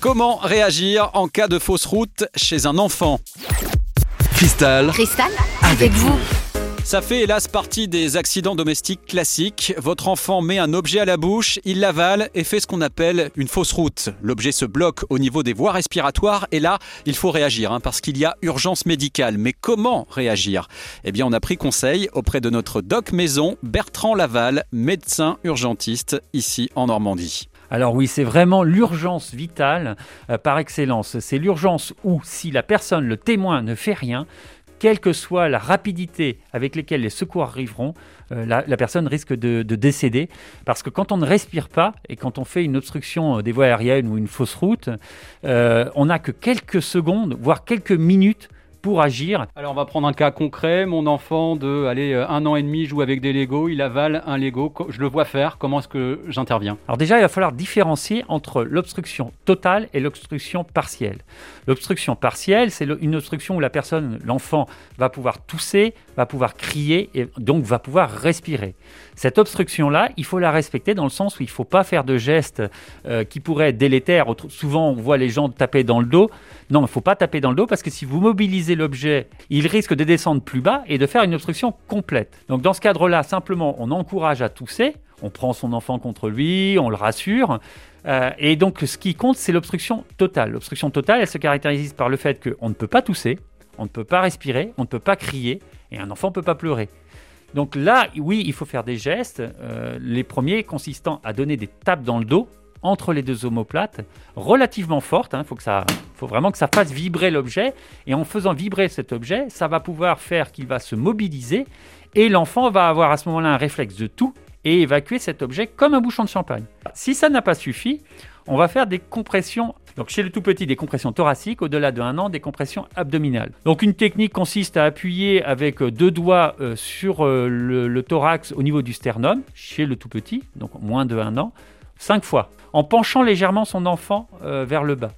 Comment réagir en cas de fausse route chez un enfant Cristal, Cristal, avec vous. Ça fait hélas partie des accidents domestiques classiques. Votre enfant met un objet à la bouche, il l'avale et fait ce qu'on appelle une fausse route. L'objet se bloque au niveau des voies respiratoires et là, il faut réagir hein, parce qu'il y a urgence médicale. Mais comment réagir? Eh bien, on a pris conseil auprès de notre doc maison, Bertrand Laval, médecin urgentiste ici en Normandie. Alors oui, c'est vraiment l'urgence vitale euh, par excellence. C'est l'urgence où si la personne, le témoin, ne fait rien, quelle que soit la rapidité avec laquelle les secours arriveront, euh, la, personne risque de, décéder. Parce que quand on ne respire pas et quand on fait une obstruction euh, des voies aériennes ou une fausse route, on n'a que quelques secondes, voire quelques minutes pour agir. Alors on va prendre un cas concret. Mon enfant de allez, euh, un an et demi joue avec des Lego, il avale un Lego, je le vois faire, comment est-ce que j'interviens? Alors déjà, il va falloir différencier entre l'obstruction totale et l'obstruction partielle. L'obstruction partielle, c'est une obstruction où la personne, l'enfant, va pouvoir tousser, va pouvoir crier et donc va pouvoir respirer. Cette obstruction-là, il faut la respecter dans le sens où il ne faut pas faire de gestes euh, qui pourraient être délétères. Souvent, on voit les gens taper dans le dos. Non, il ne faut pas taper dans le dos parce que si vous mobilisez l'objet, il risque de descendre plus bas et de faire une obstruction complète. Donc dans ce cadre-là, simplement, on encourage à tousser, on prend son enfant contre lui, on le rassure. Euh, et donc ce qui compte, c'est l'obstruction totale. L'obstruction totale, elle se caractérise par le fait qu'on ne peut pas tousser, on ne peut pas respirer, on ne peut pas crier, et un enfant ne peut pas pleurer. Donc là, oui, il faut faire des gestes. Euh, les premiers consistant à donner des tapes dans le dos entre les deux omoplates, relativement fortes. Il hein, faut, faut vraiment que ça fasse vibrer l'objet. Et en faisant vibrer cet objet, ça va pouvoir faire qu'il va se mobiliser. Et l'enfant va avoir à ce moment-là un réflexe de tout et évacuer cet objet comme un bouchon de champagne. Si ça n'a pas suffi, on va faire des compressions. Donc chez le tout petit, des compressions thoraciques, au-delà de un an, des compressions abdominales. Donc une technique consiste à appuyer avec deux doigts euh, sur euh, le, le, thorax au niveau du sternum, chez le tout petit, donc moins de un an, cinq fois, en penchant légèrement son enfant euh, vers le bas.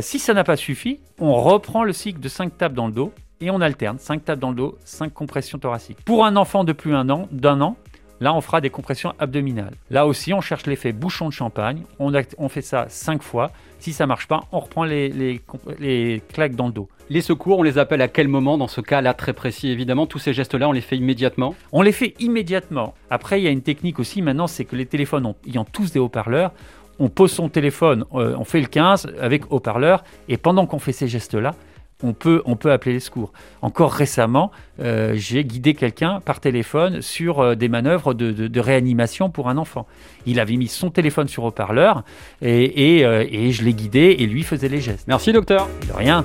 si ça n'a pas suffi, on reprend le cycle de 5 tapes dans le dos et on alterne 5 tapes dans le dos, 5 compressions thoraciques. Pour un enfant de plus d'un an, d'un an, Là, on fera des compressions abdominales. Là aussi, on cherche l'effet bouchon de champagne. On, on fait ça cinq fois. Si ça marche pas, on reprend les, les, claques dans le dos. Les secours, on les appelle à quel moment dans ce cas-là très précis? Évidemment, tous ces gestes-là, on les fait immédiatement? On les fait immédiatement. Après, il y a une technique aussi maintenant, c'est que les téléphones ayant tous des haut-parleurs, on pose son téléphone, euh, on fait le 15 avec haut-parleur, et pendant qu'on fait ces gestes-là, on peut, on peut appeler les secours. Encore récemment, euh, j'ai guidé quelqu'un par téléphone sur euh, des manœuvres de, réanimation pour un enfant. Il avait mis son téléphone sur haut-parleur et, et, euh, et je l'ai guidé et lui faisait les gestes. Merci docteur. De rien.